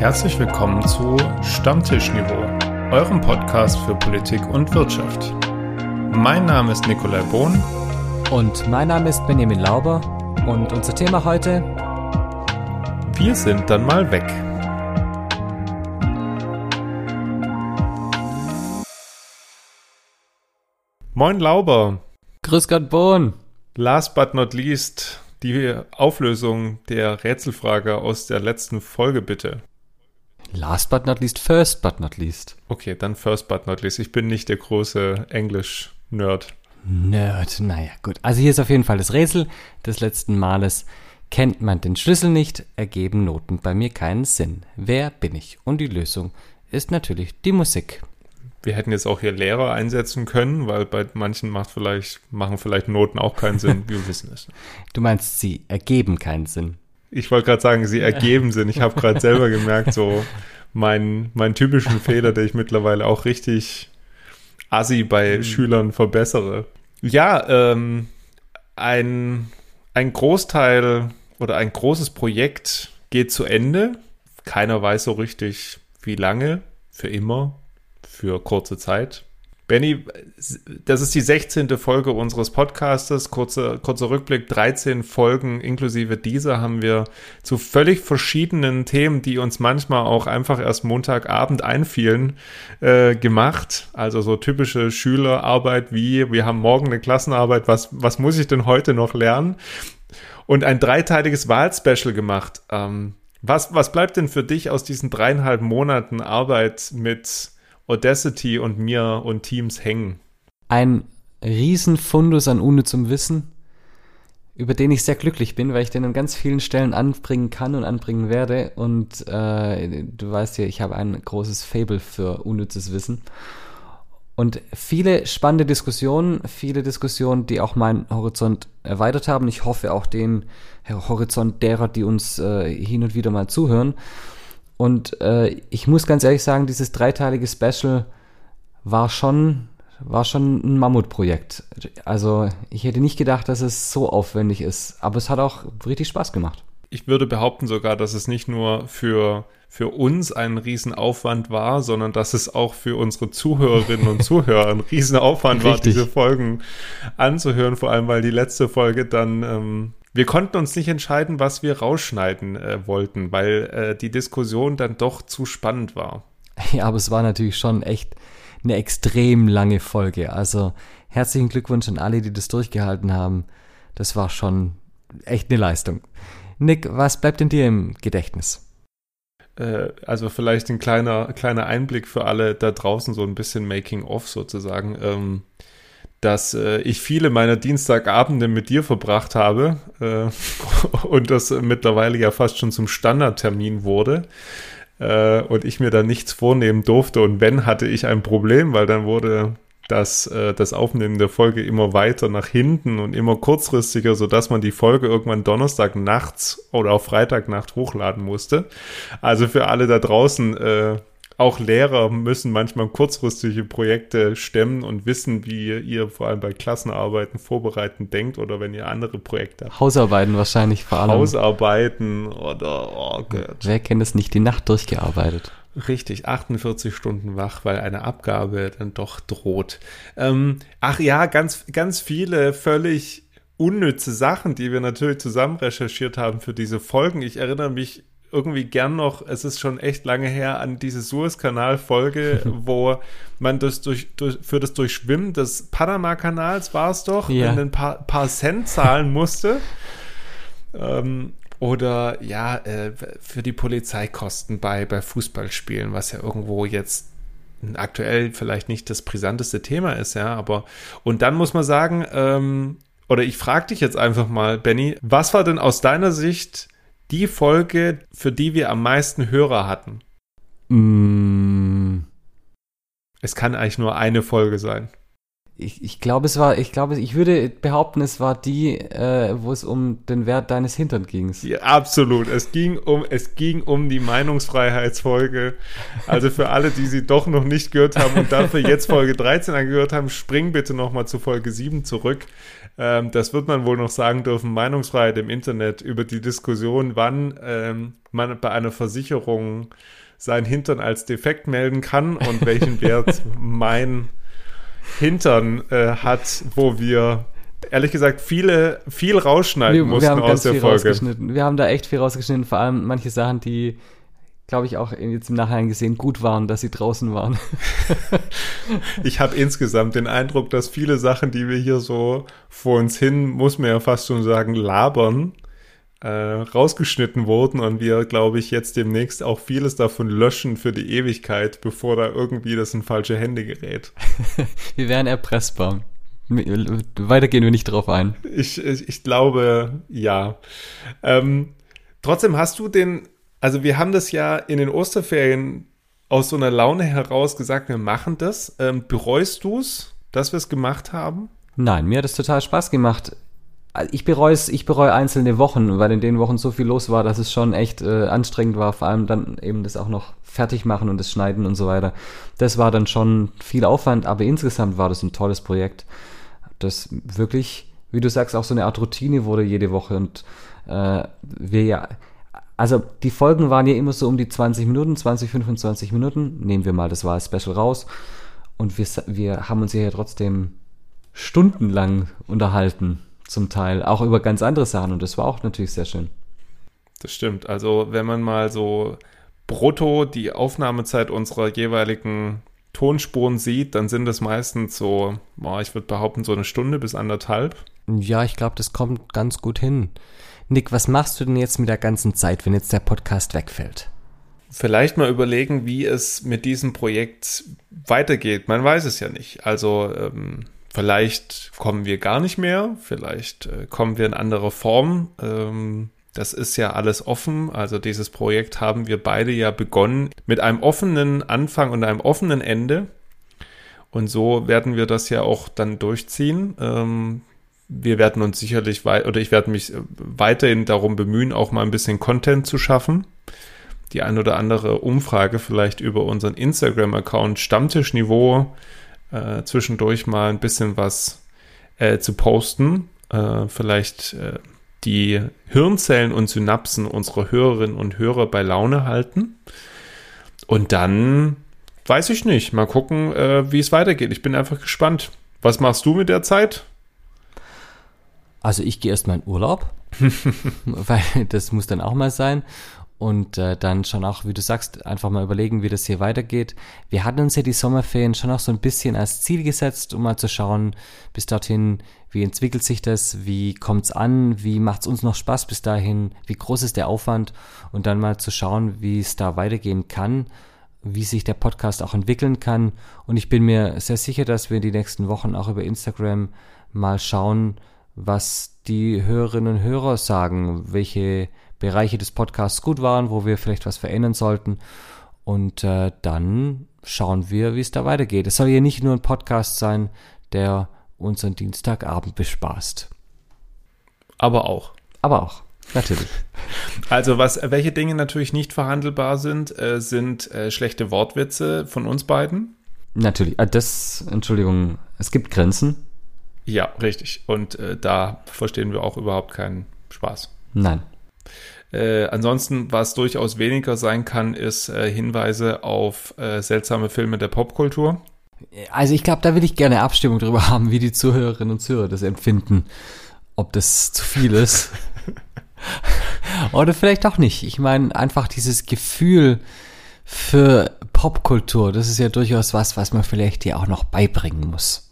Herzlich willkommen zu Stammtischniveau, eurem Podcast für Politik und Wirtschaft. Mein Name ist Nikolai Bohn. Und mein Name ist Benjamin Lauber. Und unser Thema heute? Wir sind dann mal weg. Moin Lauber. Grüß Gott Bohn. Last but not least die Auflösung der Rätselfrage aus der letzten Folge bitte. Last but not least, first but not least. Okay, dann first but not least. Ich bin nicht der große Englisch-Nerd. Nerd, naja, gut. Also hier ist auf jeden Fall das Rätsel des letzten Males. Kennt man den Schlüssel nicht, ergeben Noten bei mir keinen Sinn. Wer bin ich? Und die Lösung ist natürlich die Musik. Wir hätten jetzt auch hier Lehrer einsetzen können, weil bei manchen macht vielleicht, machen vielleicht Noten auch keinen Sinn. Wir wissen es. Du meinst, sie ergeben keinen Sinn. Ich wollte gerade sagen, sie ergeben Sinn. Ich habe gerade selber gemerkt, so meinen mein typischen Fehler, der ich mittlerweile auch richtig assi bei mhm. Schülern verbessere. Ja, ähm, ein, ein Großteil oder ein großes Projekt geht zu Ende. Keiner weiß so richtig, wie lange, für immer, für kurze Zeit. Benny, das ist die 16. Folge unseres Podcastes. Kurzer, kurzer Rückblick, 13 Folgen inklusive dieser haben wir zu völlig verschiedenen Themen, die uns manchmal auch einfach erst Montagabend einfielen, äh, gemacht. Also so typische Schülerarbeit wie, wir haben morgen eine Klassenarbeit, was, was muss ich denn heute noch lernen? Und ein dreiteiliges Wahlspecial gemacht. Ähm, was, was bleibt denn für dich aus diesen dreieinhalb Monaten Arbeit mit Audacity und mir und Teams hängen. Ein Riesenfundus an unnützem Wissen, über den ich sehr glücklich bin, weil ich den an ganz vielen Stellen anbringen kann und anbringen werde. Und äh, du weißt ja, ich habe ein großes Fable für unnützes Wissen. Und viele spannende Diskussionen, viele Diskussionen, die auch meinen Horizont erweitert haben. Ich hoffe auch den Horizont derer, die uns äh, hin und wieder mal zuhören. Und äh, ich muss ganz ehrlich sagen, dieses dreiteilige Special war schon, war schon ein Mammutprojekt. Also ich hätte nicht gedacht, dass es so aufwendig ist, aber es hat auch richtig Spaß gemacht. Ich würde behaupten sogar, dass es nicht nur für, für uns ein Riesenaufwand war, sondern dass es auch für unsere Zuhörerinnen und Zuhörer ein Riesenaufwand war, diese Folgen anzuhören, vor allem weil die letzte Folge dann ähm, wir konnten uns nicht entscheiden, was wir rausschneiden äh, wollten, weil äh, die Diskussion dann doch zu spannend war. Ja, aber es war natürlich schon echt eine extrem lange Folge. Also herzlichen Glückwunsch an alle, die das durchgehalten haben. Das war schon echt eine Leistung. Nick, was bleibt denn dir im Gedächtnis? Äh, also vielleicht ein kleiner, kleiner Einblick für alle da draußen, so ein bisschen Making-of sozusagen. Ähm, dass äh, ich viele meiner Dienstagabende mit dir verbracht habe äh, und das mittlerweile ja fast schon zum Standardtermin wurde äh, und ich mir da nichts vornehmen durfte und wenn hatte ich ein Problem, weil dann wurde das, äh, das Aufnehmen der Folge immer weiter nach hinten und immer kurzfristiger, sodass man die Folge irgendwann Donnerstag nachts oder auch Freitagnacht hochladen musste. Also für alle da draußen, äh, auch Lehrer müssen manchmal kurzfristige Projekte stemmen und wissen, wie ihr vor allem bei Klassenarbeiten vorbereiten denkt oder wenn ihr andere Projekte habt. Hausarbeiten wahrscheinlich vor allem. Hausarbeiten oder, oh Gott. Wer kennt es nicht, die Nacht durchgearbeitet? Richtig, 48 Stunden wach, weil eine Abgabe dann doch droht. Ähm, ach ja, ganz, ganz viele völlig unnütze Sachen, die wir natürlich zusammen recherchiert haben für diese Folgen. Ich erinnere mich irgendwie gern noch, es ist schon echt lange her, an diese Suezkanal-Folge, wo man das durch, durch, für das Durchschwimmen des Panama-Kanals war es doch, ja. ein paar, paar Cent zahlen musste. ähm, oder ja, äh, für die Polizeikosten bei, bei Fußballspielen, was ja irgendwo jetzt aktuell vielleicht nicht das brisanteste Thema ist, ja, aber und dann muss man sagen, ähm, oder ich frage dich jetzt einfach mal, Benny, was war denn aus deiner Sicht die Folge, für die wir am meisten Hörer hatten? Mm. Es kann eigentlich nur eine Folge sein. Ich, ich glaube, es war, ich glaube, ich würde behaupten, es war die, äh, wo es um den Wert deines Hintern ging. Ja, absolut. Es ging um, es ging um die Meinungsfreiheitsfolge. Also für alle, die sie doch noch nicht gehört haben und dafür jetzt Folge 13 angehört haben, spring bitte nochmal zu Folge 7 zurück. Ähm, das wird man wohl noch sagen dürfen. Meinungsfreiheit im Internet über die Diskussion, wann ähm, man bei einer Versicherung sein Hintern als defekt melden kann und welchen Wert mein Hintern äh, hat, wo wir ehrlich gesagt viele, viel rausschneiden wir, mussten wir haben aus ganz der viel Folge. rausgeschnitten. Wir haben da echt viel rausgeschnitten, vor allem manche Sachen, die, glaube ich, auch jetzt im Nachhinein gesehen gut waren, dass sie draußen waren. Ich habe insgesamt den Eindruck, dass viele Sachen, die wir hier so vor uns hin, muss man ja fast schon sagen, labern, äh, rausgeschnitten wurden und wir, glaube ich, jetzt demnächst auch vieles davon löschen für die Ewigkeit, bevor da irgendwie das in falsche Hände gerät. wir wären erpressbar. Weiter gehen wir nicht drauf ein. Ich, ich, ich glaube, ja. Ähm, trotzdem hast du den, also wir haben das ja in den Osterferien aus so einer Laune heraus gesagt, wir machen das. Ähm, bereust du es, dass wir es gemacht haben? Nein, mir hat es total Spaß gemacht. Ich bereue es, ich bereue einzelne Wochen, weil in den Wochen so viel los war, dass es schon echt äh, anstrengend war, vor allem dann eben das auch noch fertig machen und das Schneiden und so weiter. Das war dann schon viel Aufwand, aber insgesamt war das ein tolles Projekt, das wirklich, wie du sagst, auch so eine Art Routine wurde jede Woche und äh, wir ja, also die Folgen waren ja immer so um die 20 Minuten, 20, 25 Minuten, nehmen wir mal das war Special raus und wir, wir haben uns ja trotzdem stundenlang unterhalten zum Teil, auch über ganz andere Sachen und das war auch natürlich sehr schön. Das stimmt. Also wenn man mal so brutto die Aufnahmezeit unserer jeweiligen Tonspuren sieht, dann sind es meistens so, boah, ich würde behaupten, so eine Stunde bis anderthalb. Ja, ich glaube, das kommt ganz gut hin. Nick, was machst du denn jetzt mit der ganzen Zeit, wenn jetzt der Podcast wegfällt? Vielleicht mal überlegen, wie es mit diesem Projekt weitergeht. Man weiß es ja nicht. Also ähm, vielleicht kommen wir gar nicht mehr, vielleicht äh, kommen wir in anderer Form. Ähm, das ist ja alles offen. Also dieses Projekt haben wir beide ja begonnen mit einem offenen Anfang und einem offenen Ende. Und so werden wir das ja auch dann durchziehen. Ähm, wir werden uns sicherlich wei oder ich werde mich weiterhin darum bemühen, auch mal ein bisschen Content zu schaffen. Die ein oder andere Umfrage vielleicht über unseren Instagram-Account Stammtischniveau äh, zwischendurch mal ein bisschen was äh, zu posten. Äh, vielleicht äh, die Hirnzellen und Synapsen unserer Hörerinnen und Hörer bei Laune halten. Und dann weiß ich nicht. Mal gucken, äh, wie es weitergeht. Ich bin einfach gespannt. Was machst du mit der Zeit? Also ich gehe erstmal in Urlaub, weil das muss dann auch mal sein. Und äh, dann schon auch, wie du sagst, einfach mal überlegen, wie das hier weitergeht. Wir hatten uns ja die Sommerferien schon auch so ein bisschen als Ziel gesetzt, um mal zu schauen, bis dorthin, wie entwickelt sich das, wie kommt's an, wie macht's uns noch Spaß bis dahin, wie groß ist der Aufwand und dann mal zu schauen, wie es da weitergehen kann, wie sich der Podcast auch entwickeln kann. Und ich bin mir sehr sicher, dass wir die nächsten Wochen auch über Instagram mal schauen, was die Hörerinnen und Hörer sagen, welche Bereiche des Podcasts gut waren, wo wir vielleicht was verändern sollten. Und äh, dann schauen wir, wie es da weitergeht. Es soll ja nicht nur ein Podcast sein, der unseren Dienstagabend bespaßt. Aber auch. Aber auch, natürlich. Also was, welche Dinge natürlich nicht verhandelbar sind, äh, sind äh, schlechte Wortwitze von uns beiden. Natürlich. Äh, das, Entschuldigung, es gibt Grenzen. Ja, richtig. Und äh, da verstehen wir auch überhaupt keinen Spaß. Nein. Äh, ansonsten, was durchaus weniger sein kann, ist äh, Hinweise auf äh, seltsame Filme der Popkultur. Also ich glaube, da will ich gerne Abstimmung darüber haben, wie die Zuhörerinnen und Zuhörer das empfinden. Ob das zu viel ist. Oder vielleicht auch nicht. Ich meine, einfach dieses Gefühl für Popkultur, das ist ja durchaus was, was man vielleicht hier auch noch beibringen muss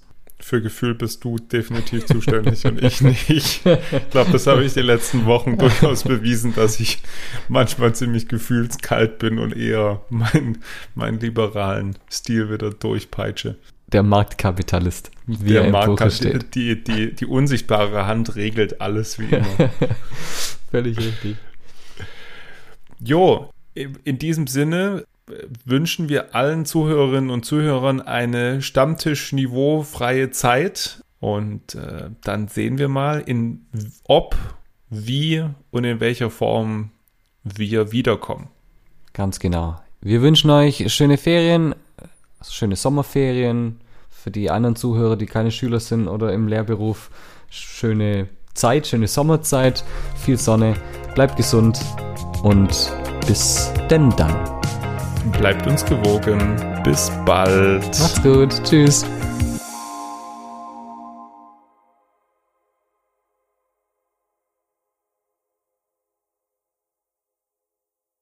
für Gefühl bist du definitiv zuständig und ich nicht. Ich glaube, das habe ich die letzten Wochen durchaus bewiesen, dass ich manchmal ziemlich gefühlskalt bin und eher meinen mein liberalen Stil wieder durchpeitsche. Der Marktkapitalist, wie Der er Marktkapitalist, die, die, die unsichtbare Hand regelt alles wie immer. Völlig richtig. Jo, in diesem Sinne wünschen wir allen Zuhörerinnen und Zuhörern eine Stammtisch-niveaufreie Zeit. Und äh, dann sehen wir mal, in ob, wie und in welcher Form wir wiederkommen. Ganz genau. Wir wünschen euch schöne Ferien, schöne Sommerferien. Für die anderen Zuhörer, die keine Schüler sind oder im Lehrberuf, schöne Zeit, schöne Sommerzeit, viel Sonne. Bleibt gesund und bis denn dann. Bleibt uns gewogen. Bis bald. Macht's gut. Tschüss.